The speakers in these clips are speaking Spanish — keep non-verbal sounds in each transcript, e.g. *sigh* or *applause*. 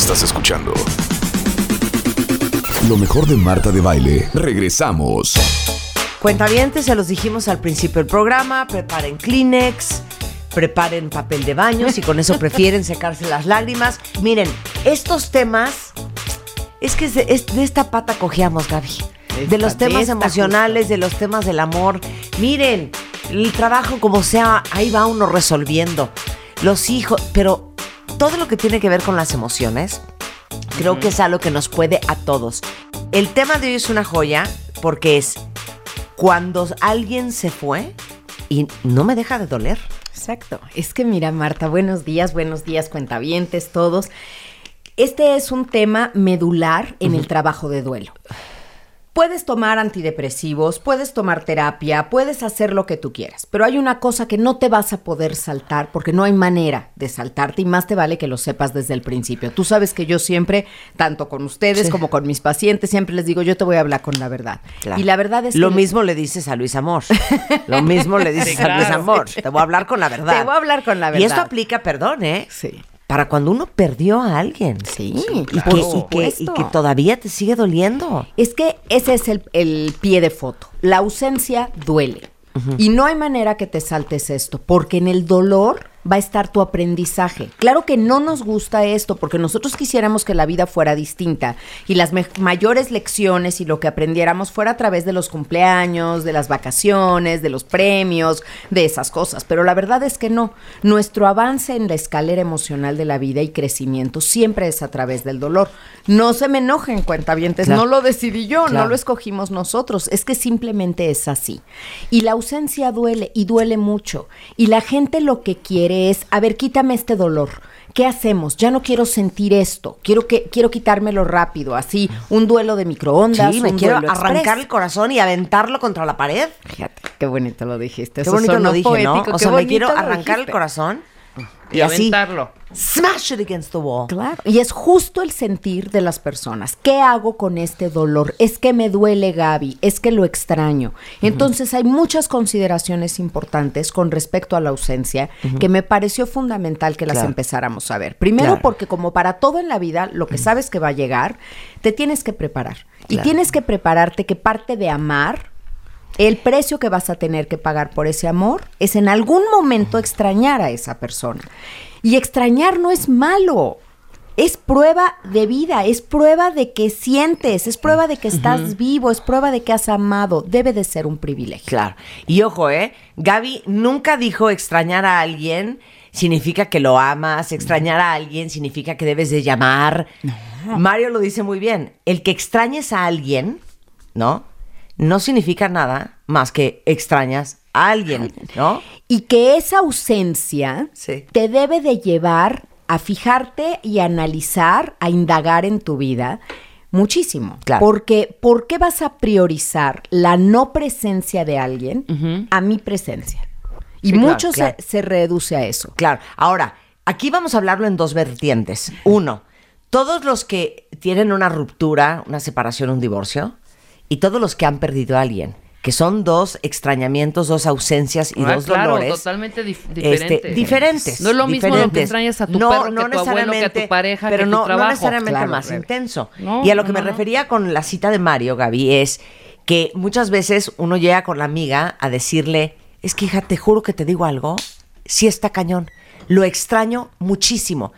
Estás escuchando lo mejor de Marta de Baile. Regresamos. Cuentavientes, se los dijimos al principio del programa, preparen Kleenex, preparen papel de baño, si con eso prefieren secarse las lágrimas. Miren, estos temas, es que es de, es de esta pata cogíamos, Gaby. De los temas emocionales, de los temas del amor. Miren, el trabajo como sea, ahí va uno resolviendo. Los hijos, pero todo lo que tiene que ver con las emociones, creo que es algo que nos puede a todos. El tema de hoy es una joya porque es cuando alguien se fue y no me deja de doler. Exacto. Es que mira, Marta, buenos días, buenos días, cuentavientes, todos. Este es un tema medular en el trabajo de duelo. Puedes tomar antidepresivos, puedes tomar terapia, puedes hacer lo que tú quieras, pero hay una cosa que no te vas a poder saltar porque no hay manera de saltarte y más te vale que lo sepas desde el principio. Tú sabes que yo siempre, tanto con ustedes Sí. como con mis pacientes, siempre les digo, yo te voy a hablar con la verdad. Claro. Y la verdad es Lo que... mismo le dices a Luis Amor. *laughs* Lo mismo le dices Sí, a Luis. Amor. Te voy a hablar con la verdad. Te voy a hablar con la Y esto verdad. aplica, perdón, ¿eh? Sí. Para cuando uno perdió a alguien. Sí, Y, que, y, que, y supuesto. que todavía te sigue doliendo. Es que ese es el, el pie de foto. La ausencia duele. Y no hay manera que te saltes esto, porque en el dolor va a estar tu aprendizaje. Claro que no nos gusta esto, porque nosotros quisiéramos que la vida fuera distinta y las mayores lecciones y lo que aprendiéramos fuera a través de los cumpleaños, de las vacaciones, de los premios, de esas cosas. Pero la verdad es que no. Nuestro avance en la escalera emocional de la vida y crecimiento siempre es a través del dolor. No se me enojen, cuentavientes, Claro. no lo decidí yo, Claro. no lo escogimos nosotros, es que simplemente es así. Y la ausencia duele y duele mucho. Y la gente lo que quiere es, a ver, quítame este dolor. ¿Qué hacemos? Ya no quiero sentir esto. Quiero que quiero quitármelo rápido, así, un duelo de microondas, Sí, me quiero arrancar express. el corazón y aventarlo contra la pared. Fíjate, qué bonito lo dijiste. Qué Eso bonito lo dije, ¿no? O sea, me quiero arrancar el corazón y, aventarlo. smash it against the wall. Claro. Y es justo el sentir de las personas. ¿Qué hago con este dolor? Es que me duele Gaby, es que lo extraño. Entonces hay muchas consideraciones importantes con respecto a la ausencia que me pareció fundamental que las Claro. empezáramos a ver. Primero Claro. porque como para todo en la vida, lo que sabes que va a llegar, te tienes que preparar. Y tienes que prepararte que parte de amar el precio que vas a tener que pagar por ese amor es en algún momento extrañar a esa persona. Y extrañar no es malo. Es prueba de vida, es prueba de que sientes, es prueba de que estás vivo, es prueba de que has amado. Debe de ser un privilegio. Claro. Y ojo, ¿eh? Gaby nunca dijo extrañar a alguien significa que lo amas, extrañar a alguien significa que debes de llamar. Mario lo dice muy bien. El que extrañes a alguien, ¿no? No significa nada más que extrañas a alguien, ¿no? Y que esa ausencia Sí. te debe de llevar a fijarte y analizar, a indagar en tu vida muchísimo. Claro. Porque, ¿por qué vas a priorizar la no presencia de alguien a mi presencia? Y Sí, claro, mucho. Se, reduce a eso. Claro. Ahora, aquí vamos a hablarlo en dos vertientes. Uno, todos los que tienen una ruptura, una separación, un divorcio, y todos los que han perdido a alguien, que son dos extrañamientos, dos ausencias y Ah, dos claro, dolores. totalmente dif- este, diferentes. diferentes. No es lo mismo lo que diferentes. extrañas a tu perro que a tu abuelo, que a tu pareja, que pero tu no, no trabajo. necesariamente Claro, más intenso. No, y a lo que no, me no, no. refería con la cita de Mario, Gaby, es que muchas veces uno llega con la amiga a decirle, es que hija, te juro que te digo algo, sí está cañón, lo extraño muchísimo,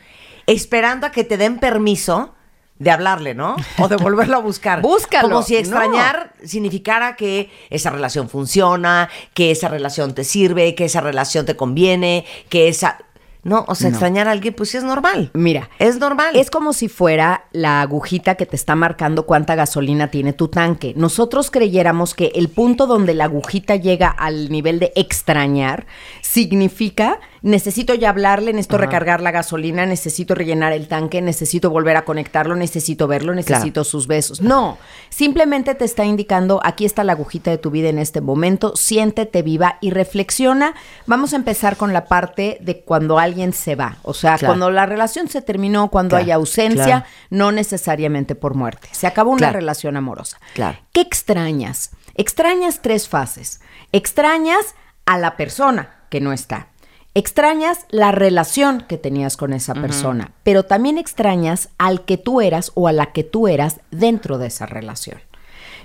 esperando a que te den permiso de hablarle, ¿no? O de volverlo a buscar. *laughs* Búscalo. Como si No. extrañar significara que esa relación funciona, que esa relación te sirve, que esa relación te conviene, que esa... No, o sea, No. extrañar a alguien, pues sí es normal. Mira, Es normal. Es como si fuera la agujita que te está marcando cuánta gasolina tiene tu tanque. Nosotros creyéramos que el punto donde la agujita llega al nivel de extrañar significa necesito ya hablarle, necesito recargar la gasolina, necesito rellenar el tanque, necesito volver a conectarlo, necesito verlo, necesito sus besos. No, simplemente te está indicando aquí está la agujita de tu vida en este momento, siéntete viva y reflexiona. Vamos a empezar con la parte de cuando alguien se va, o sea, Claro. cuando la relación se terminó, cuando Claro, hay ausencia, no necesariamente por muerte. Se acabó una relación amorosa. Claro. ¿Qué extrañas? Extrañas tres fases. Extrañas a la persona que no está. Extrañas la relación que tenías con esa persona, pero también extrañas al que tú eras o a la que tú eras dentro de esa relación.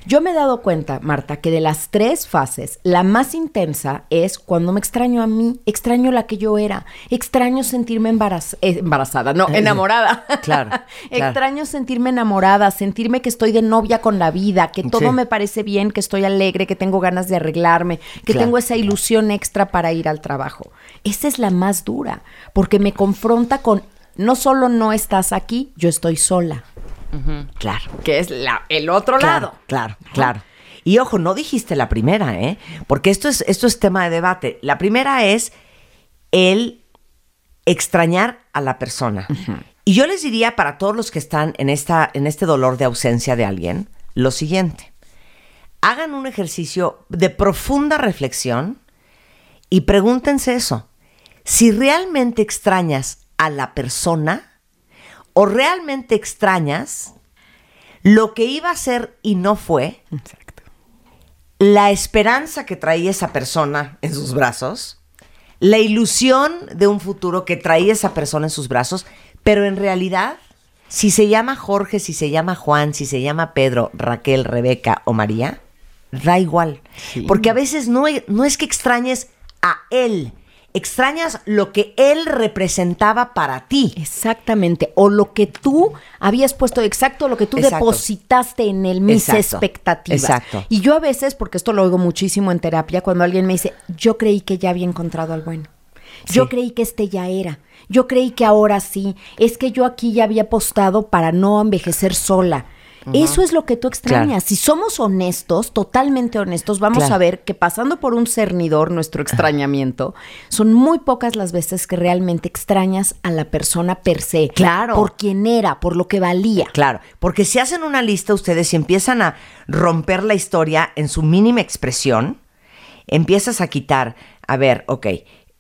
Yo me he dado cuenta, Marta, que de las tres fases, la más intensa es cuando me extraño a mí, extraño la que yo era, extraño sentirme embaraz- eh, embarazada, no, enamorada. Claro, *laughs* claro. extraño sentirme enamorada, sentirme que estoy de novia con la vida, que todo Sí. me parece bien, que estoy alegre, que tengo ganas de arreglarme, que Claro. tengo esa ilusión extra para ir al trabajo. Esa es la más dura, porque me confronta con, no solo no estás aquí, yo estoy sola. Claro. Que es la, el otro Claro, lado. claro, claro. Y ojo, no dijiste la primera, ¿eh? Porque esto es, esto es tema de debate. La primera es el extrañar a la persona. Y yo les diría para todos los que están en, esta, en este dolor de ausencia de alguien, lo siguiente. Hagan un ejercicio de profunda reflexión y pregúntense eso. Si realmente extrañas a la persona o realmente extrañas lo que iba a ser y no fue, la esperanza que traía esa persona en sus brazos, la ilusión de un futuro que traía esa persona en sus brazos, pero en realidad, si se llama Jorge, si se llama Juan, si se llama Pedro, Raquel, Rebeca o María, da igual. Porque a veces no, no es que extrañes a él, extrañas lo que él representaba para ti. Exactamente. O lo que tú habías puesto, exacto, lo que tú Exacto. depositaste en él, mis Exacto. expectativas. Exacto. Y yo a veces, porque esto lo oigo muchísimo en terapia, cuando alguien me dice, yo creí que ya había encontrado al bueno. Yo Sí. creí que este ya era. Yo creí que ahora sí. Es que yo aquí ya había apostado para no envejecer sola. Eso es lo que tú extrañas. Si somos honestos, totalmente honestos, vamos Claro. a ver que pasando por un cernidor, nuestro extrañamiento, son muy pocas las veces que realmente extrañas a la persona per se. Claro. Por quien era, por lo que valía. Claro, porque si hacen una lista ustedes y empiezan a romper la historia en su mínima expresión, empiezas a quitar, a ver, ok,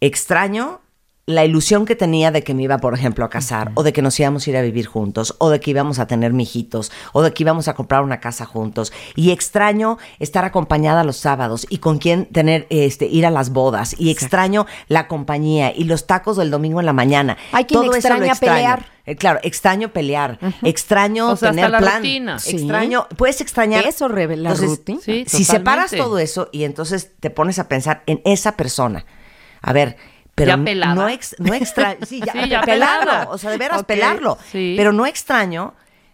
extraño la ilusión que tenía de que me iba, por ejemplo, a casar, o de que nos íbamos a ir a vivir juntos, o de que íbamos a tener mijitos, o de que íbamos a comprar una casa juntos. Y extraño estar acompañada los sábados y con quién tener, este, ir a las bodas. Y extraño la compañía y los tacos del domingo en la mañana. Hay quien Todo eso lo extraña extraño. pelear. Eh, Claro, extraño pelear, extraño O sea, hasta tener la plan, rutina. Sí. extraño, puedes extrañar Eso revela Entonces, rutina. Sí, si separas todo eso y entonces te pones a pensar en esa persona, a ver, pero Ya pelada. no ex, no extraño, sí, ya, *laughs* Sí, ya pelada. o sea, de veras Ok, pelarlo, sí. pero no extraño,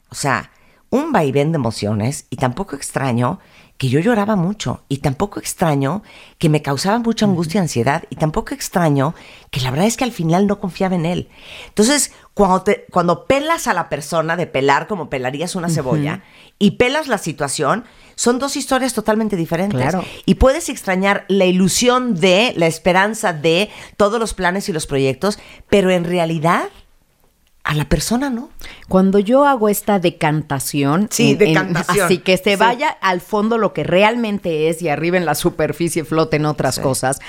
o sea, un vaivén de emociones y tampoco extraño que yo lloraba mucho y tampoco extraño que me causaba mucha angustia y ansiedad y tampoco extraño que la verdad es que al final no confiaba en él. Entonces, cuando, te, cuando pelas a la persona de pelar como pelarías una cebolla y pelas la situación, son dos historias totalmente diferentes. Claro. Y puedes extrañar la ilusión de, la esperanza de todos los planes y los proyectos, pero en realidad a la persona no. Cuando yo hago esta decantación, Sí, en- en- decantación. así que se Sí. vaya al fondo lo que realmente es y arriba en la superficie floten otras cosas.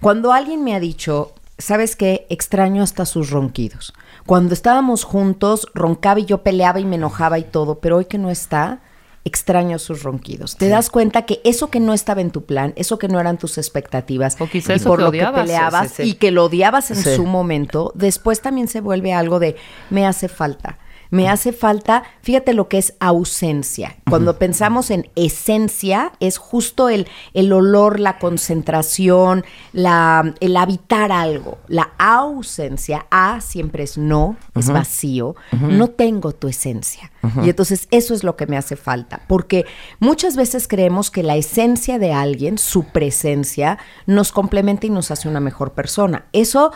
Cuando alguien me ha dicho, ¿sabes qué? Extraño hasta sus ronquidos. Cuando estábamos juntos, roncaba y yo peleaba y me enojaba y todo, pero hoy que no está, extraño sus ronquidos. Te das cuenta que eso que no estaba en tu plan, eso que no eran tus expectativas, O quizá y eso por que lo odiabas. que peleabas Sí, sí, sí. y que lo odiabas en su momento, después también se vuelve algo de me hace falta. Me hace falta, fíjate lo que es ausencia. Cuando pensamos en esencia, es justo el, el olor, la concentración, la, el habitar algo. La ausencia, A siempre es no, es vacío. No tengo tu esencia. Y entonces eso es lo que me hace falta. Porque muchas veces creemos que la esencia de alguien, su presencia, nos complementa y nos hace una mejor persona. Eso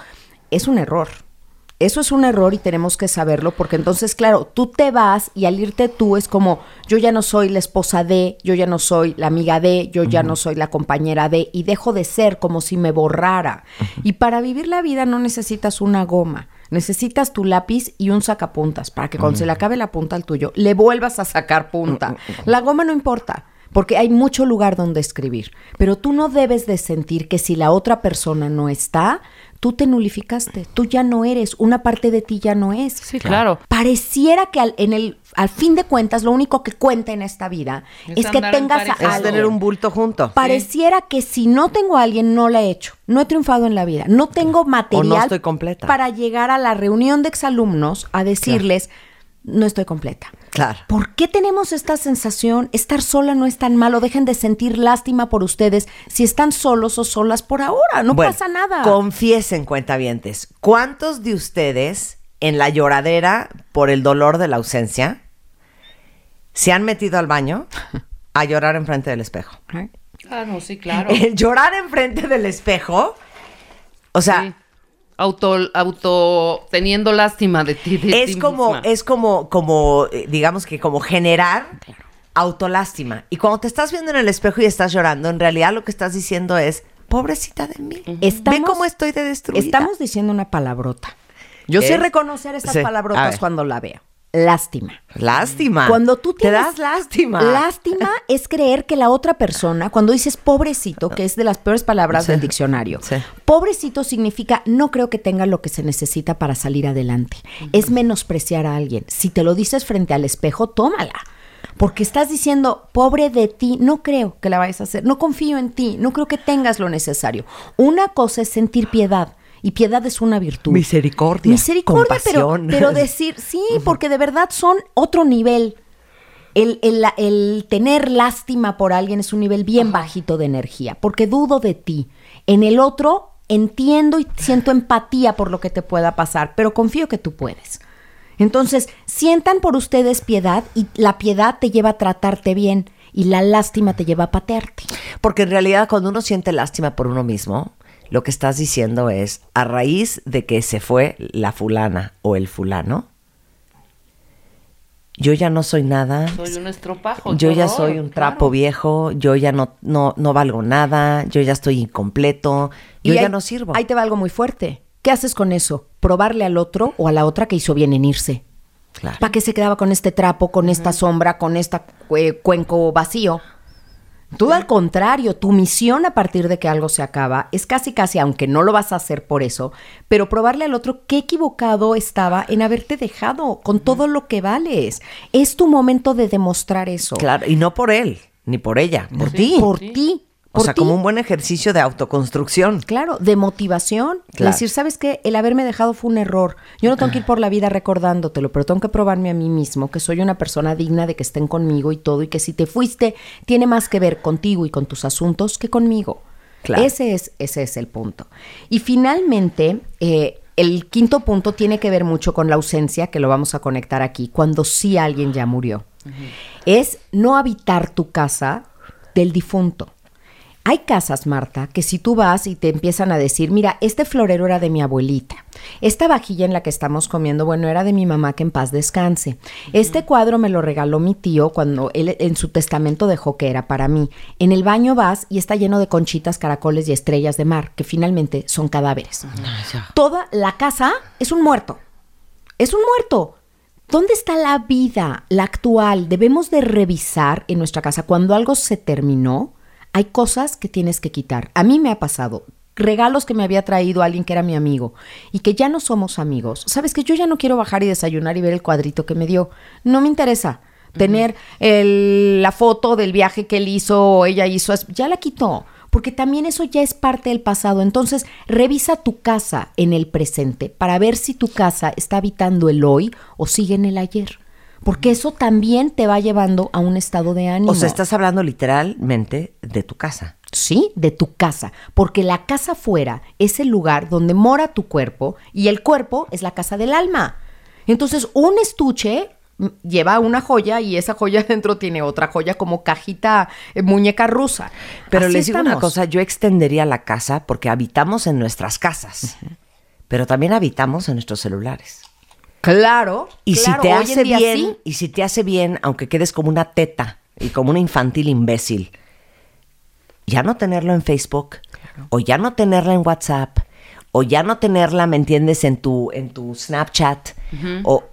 es un error. Eso es un error y tenemos que saberlo porque entonces, claro, tú te vas y al irte tú es como, yo ya no soy la esposa de, yo ya no soy la amiga de, yo ya no soy la compañera de y dejo de ser como si me borrara. Y para vivir la vida no necesitas una goma, necesitas tu lápiz y un sacapuntas para que cuando se le acabe la punta al tuyo, le vuelvas a sacar punta. La goma no importa. Porque hay mucho lugar donde escribir. Pero tú no debes de sentir que si la otra persona no está, tú te nulificaste, tú ya no eres, una parte de ti ya no es. Sí, claro. Pareciera que al, en el, al fin de cuentas lo único que cuenta en esta vida Es es, que tengas a pareja. Es alguien. tener un bulto junto. Pareciera que si no tengo a alguien, no la he hecho. No he triunfado en la vida. No tengo material estoy completa. para llegar a la reunión de exalumnos a decirles, no estoy completa. Claro. ¿Por qué tenemos esta sensación? Estar sola no es tan malo. Dejen de sentir lástima por ustedes si están solos o solas por ahora. No Bueno, pasa nada. Confiesen, cuentavientes, ¿cuántos de ustedes en la lloradera por el dolor de la ausencia se han metido al baño a llorar enfrente del espejo? Ah, no, sí, claro. *laughs* El llorar enfrente del espejo, o sea, Sí. Auto, auto, teniendo lástima de ti. de es ti como, misma. es como, como, eh, digamos que como generar autolástima. Y cuando te estás viendo en el espejo y estás llorando, en realidad lo que estás diciendo es, pobrecita de mí. Estamos- cómo estoy de destruida. Estamos diciendo una palabrota. Yo sé Es- reconocer sí, a palabrotas cuando la veo. Lástima. Lástima. Cuando tú te tienes das lástima. Lástima *laughs* es creer que la otra persona, cuando dices pobrecito, que es de las peores palabras Sí, del diccionario, sí. pobrecito significa no creo que tenga lo que se necesita para salir adelante. Es menospreciar a alguien. Si te lo dices frente al espejo, tómala. Porque estás diciendo, pobre de ti, no creo que la vayas a hacer, no confío en ti, no creo que tengas lo necesario. Una cosa es sentir piedad, y piedad es una virtud. Misericordia, Misericordia, pero, compasión. pero decir, sí, porque de verdad son otro nivel. El, el- el tener lástima por alguien es un nivel bien bajito de energía, porque dudo de ti. En el otro entiendo y siento empatía por lo que te pueda pasar, pero confío que tú puedes. Entonces, sientan por ustedes piedad y la piedad te lleva a tratarte bien y la lástima te lleva a patearte. Porque en realidad cuando uno siente lástima por uno mismo, lo que estás diciendo es, a raíz de que se fue la fulana o el fulano, yo ya no soy nada. Soy un estropajo. Yo ya soy un trapo claro. viejo, yo ya no, no, no valgo nada, yo ya estoy incompleto, yo Y ya ahí- no sirvo. Ahí te va algo muy fuerte. ¿Qué haces con eso? Probarle al otro o a la otra que hizo bien en irse. Claro. ¿Para qué se quedaba con este trapo, con esta sombra, con este cuenco vacío? Tú al contrario, tu misión a partir de que algo se acaba es casi casi, aunque no lo vas a hacer por eso, pero probarle al otro qué equivocado estaba en haberte dejado con todo lo que vales. Es tu momento de demostrar eso. Claro, y no por él, ni por ella, por ti. Por ti. O sea, ti. como un buen ejercicio de autoconstrucción. Claro, de motivación. Claro. Decir, ¿sabes qué? El haberme dejado fue un error. Yo no tengo que ir por la vida recordándotelo, pero tengo que probarme a mí mismo que soy una persona digna de que estén conmigo y todo, y que si te fuiste, tiene más que ver contigo y con tus asuntos que conmigo. Claro. Ese, es, ese es el punto. Y finalmente, eh, el quinto punto tiene que ver mucho con la ausencia, que lo vamos a conectar aquí, cuando sí alguien ya murió. Es no habitar tu casa del difunto. Hay casas, Marta, que si tú vas y te empiezan a decir, mira, este florero era de mi abuelita, esta vajilla en la que estamos comiendo, bueno, era de mi mamá que en paz descanse. Este cuadro me lo regaló mi tío cuando él en su testamento dejó que era para mí. En el baño vas y está lleno de conchitas, caracoles y estrellas de mar, que finalmente son cadáveres. Toda la casa es un muerto. Es un muerto. ¿Dónde está la vida, la actual? Debemos de revisar en nuestra casa cuando algo se terminó. Hay cosas que tienes que quitar. A mí me ha pasado regalos que me había traído alguien que era mi amigo y que ya no somos amigos. Sabes que yo ya no quiero bajar y desayunar y ver el cuadrito que me dio. No me interesa tener el- la foto del viaje que él hizo o ella hizo. Ya la quitó. Porque también eso ya es parte del pasado. Entonces, revisa tu casa en el presente para ver si tu casa está habitando el hoy o sigue en el ayer. Porque eso también te va llevando a un estado de ánimo. O sea, estás hablando literalmente de tu casa. Sí, de tu casa, porque la casa fuera es el lugar donde mora tu cuerpo y el cuerpo es la casa del alma. Entonces, un estuche lleva una joya y esa joya *laughs* dentro tiene otra joya como cajita, eh, muñeca rusa. Pero Así les digo una cosa, yo extendería la casa porque habitamos en nuestras casas, pero también habitamos en nuestros celulares. Claro. Y claro, si te hace bien, sí. y si te hace bien, aunque quedes como una teta y como una infantil imbécil, ya no tenerlo en Facebook, o ya no tenerla en WhatsApp, o ya no tenerla, ¿me entiendes?, en tu, en tu Snapchat, o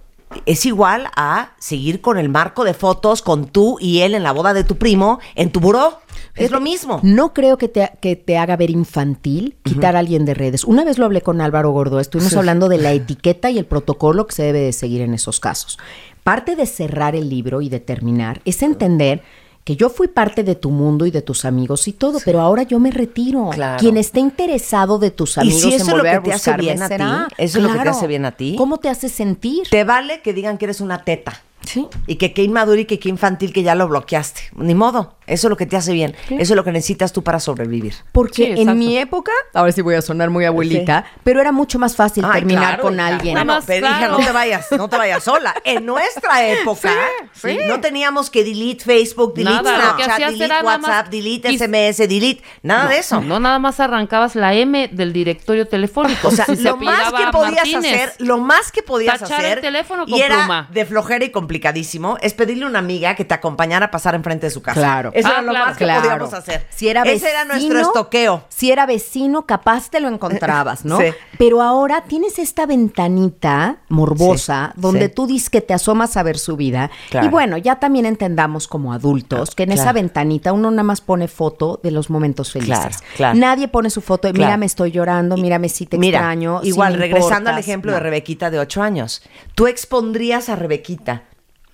es igual a seguir con el marco de fotos con tú y él en la boda de tu primo en tu buró. Es lo mismo. No creo que te, que te haga ver infantil quitar a alguien de redes. Una vez lo hablé con Álvaro Gordo, estuvimos hablando de la etiqueta y el protocolo que se debe de seguir en esos casos. Parte de cerrar el libro y de terminar es entender que yo fui parte de tu mundo y de tus amigos y todo, pero ahora yo me retiro. Claro. Quien esté interesado de tus Y amigos si eso en es lo que te a hace buscarme, bien a ti, eso es lo que te hace bien a ti. ¿Cómo te hace sentir? Te vale que digan que eres una teta. Sí. Y que qué inmaduro y que qué infantil que ya lo bloqueaste. Ni modo. Eso es lo que te hace bien. Eso es lo que necesitas tú para sobrevivir. Porque Sí, en mi época, ahora sí voy a sonar muy abuelita, pero era mucho más fácil Ay, terminar claro, con hija. alguien. Bueno, pero hija, claro. no te vayas, no te vayas sola. En nuestra *laughs* época, Sí, sí. no teníamos que delete Facebook, delete Nada, Snapchat, delete WhatsApp, delete y- SMS, delete, nada de eso. No, nada más arrancabas la M del directorio telefónico. O sea, Si lo más que podías Martínez. hacer, lo más que podías Tachar el hacer, teléfono y era de flojera y complicadísimo, es pedirle a una amiga que te acompañara a pasar enfrente de su casa. Claro. Eso Ah, era lo claro. más que Claro. podíamos hacer. Si era Ese era vecino, nuestro estoqueo. Si era vecino, capaz te lo encontrabas, *laughs* ¿no? Sí. Pero ahora tienes esta ventanita morbosa Sí, donde sí. tú dices que te asomas a ver su vida. Claro. Y bueno, ya también entendamos como adultos que en esa ventanita uno nada más pone foto de los momentos felices. Claro, claro. Nadie pone su foto de, Claro. mira, me estoy llorando, mírame si te Mira, extraño. igual, regresando al importas". ejemplo de. Rebequita de 8 años. Tú expondrías a Rebequita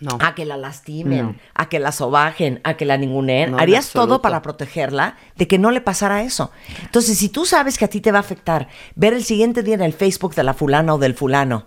No. a que la lastimen, No. a que la sobajen, a que la ninguneen. No, Harías todo para protegerla de que no le pasara eso. Entonces, si tú sabes que a ti te va a afectar ver el siguiente día en el Facebook de la fulana o del fulano,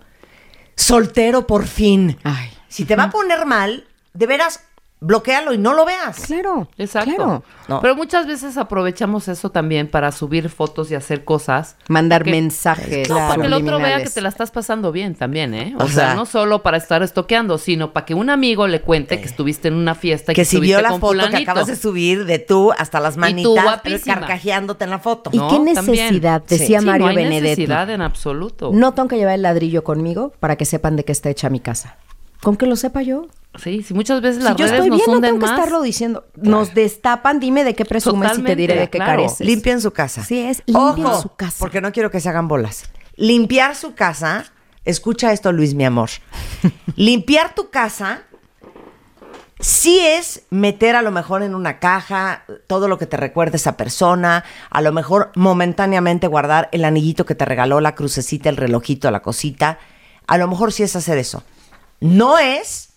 soltero por fin. Ay. Si te va a poner mal, de veras, bloquealo y no lo veas. Claro, Exacto. claro. No. Pero muchas veces aprovechamos eso también para subir fotos y hacer cosas. Mandar Porque- mensajes. No, para que el otro vea que te la estás pasando bien también, ¿eh? O, O sea, sea- no solo para estar estoqueando, sino para que un amigo le cuente que estuviste en una fiesta y que, Que si vio la con foto que acabas de subir de tú hasta las manitas guapísima. carcajeándote en la foto. ¿Y No, qué necesidad? Sí. Decía Sí, Mario no hay Benedetti. necesidad en absoluto. No tengo que llevar el ladrillo conmigo para que sepan de qué está hecha mi casa. Con que lo sepa yo. Sí, sí, muchas veces las si yo redes estoy nos bien, no hunden tengo que estarlo diciendo. Nos destapan, dime de qué presumes y te diré de qué careces. Limpien su casa. Sí, es, limpien Ojo, su casa. Porque no quiero que se hagan bolas. Limpiar su casa, escucha esto, Luis, mi amor. *laughs* Limpiar tu casa sí es meter a lo mejor en una caja todo lo que te recuerde esa persona, a lo mejor momentáneamente guardar el anillito que te regaló, la crucecita, el relojito, la cosita. A lo mejor sí es hacer eso. No es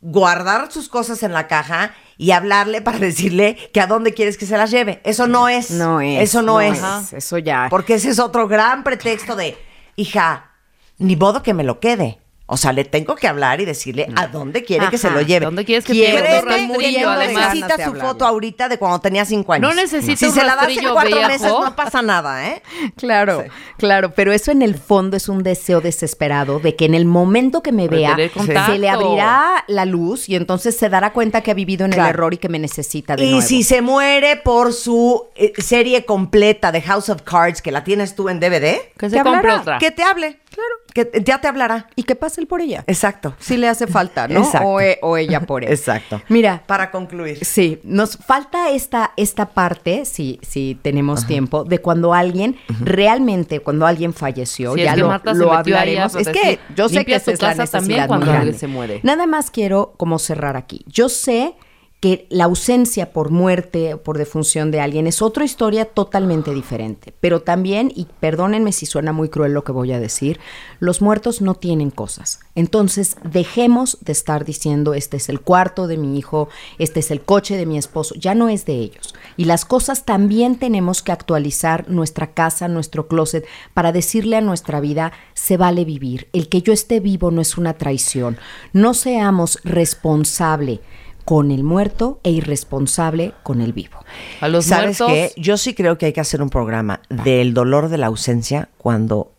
guardar sus cosas en la caja y hablarle para *laughs* decirle que a dónde quieres que se las lleve. Eso no es. No es. Eso no, es. Eso ya. Porque ese es otro gran pretexto de, hija, ni modo que me lo quede. O sea, le tengo que hablar y decirle a dónde quiere que se lo lleve. ¿Dónde quieres que ¿Quiere te lleve? Rastrillo, muriendo además. necesita su foto ahorita de cuando tenía cinco años. No necesita Si un se la das en cuatro viejo. meses no pasa nada, ¿eh? Claro, claro, pero eso en el fondo es un deseo desesperado de que en el momento que me vea se le abrirá la luz y entonces se dará cuenta que ha vivido en Claro. el error y que me necesita de Y nuevo. si se muere por su eh, serie completa de House of Cards, que la tienes tú en DVD, Que se compre otra. que te hable. Claro. Que ya te hablará. y que pase él por ella. Exacto. Si le hace falta, ¿no? Exacto. O, e- o ella por *laughs* él. Exacto. Mira, Para concluir. Sí, nos falta esta, esta parte, si, si tenemos tiempo, de cuando alguien, realmente, cuando alguien falleció, ya que lo, lo hablaremos. Es decir, que yo sé que esa es la necesidad también cuando muy alguien grande. se muere. Nada más quiero como cerrar aquí. Yo sé que la ausencia por muerte o por defunción de alguien es otra historia totalmente diferente. Pero también, y perdónenme si suena muy cruel lo que voy a decir, los muertos no tienen cosas. Entonces, dejemos de estar diciendo, este es el cuarto de mi hijo, este es el coche de mi esposo, ya no es de ellos. Y las cosas también tenemos que actualizar nuestra casa, nuestro closet, para decirle a nuestra vida, se vale vivir. El que yo esté vivo no es una traición. No seamos responsable con el muerto e irresponsable con el vivo. A los ¿Sabes muertos. qué? Yo sí creo que hay que hacer un programa del dolor de la ausencia cuando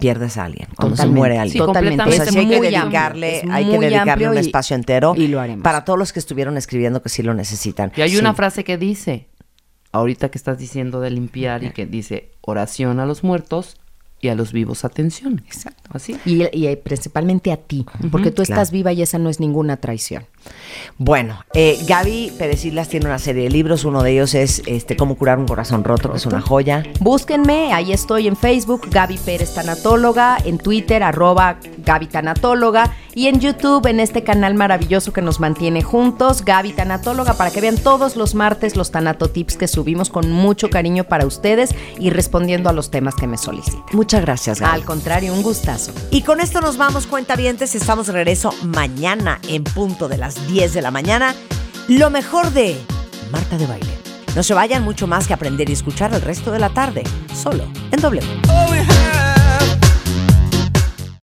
pierdes a alguien, cuando se muere sí, alguien. totalmente. O sea, completamente. sí hay que amplio, dedicarle, hay que dedicarle un y- espacio entero y lo haremos. para todos los que estuvieron escribiendo que sí lo necesitan. Y hay Sí. una frase que dice, ahorita que estás diciendo de limpiar y que dice oración a los muertos y a los vivos atención. Exacto. Así. Y, y, eh, principalmente a ti, porque tú estás viva y esa no es ninguna traición. Bueno, eh, Gaby Pérez Islas tiene una serie de libros. Uno de ellos es este, Cómo curar un corazón roto, que es una joya. Búsquenme, ahí estoy en Facebook, Gaby Pérez Tanatóloga, en Twitter, arroba Gaby Tanatóloga, y en YouTube, en este canal maravilloso que nos mantiene juntos, Gaby Tanatóloga, para que vean todos los martes los tanatotips que subimos con mucho cariño para ustedes y respondiendo a los temas que me solicitan. Muchas gracias, Gaby. Al contrario, un gustazo. Y con esto nos vamos, cuentavientes. Estamos de regreso mañana en punto de las 10 de la mañana. Lo mejor de Marta de Baile. No se vayan mucho más que aprender y escuchar el resto de la tarde, solo en have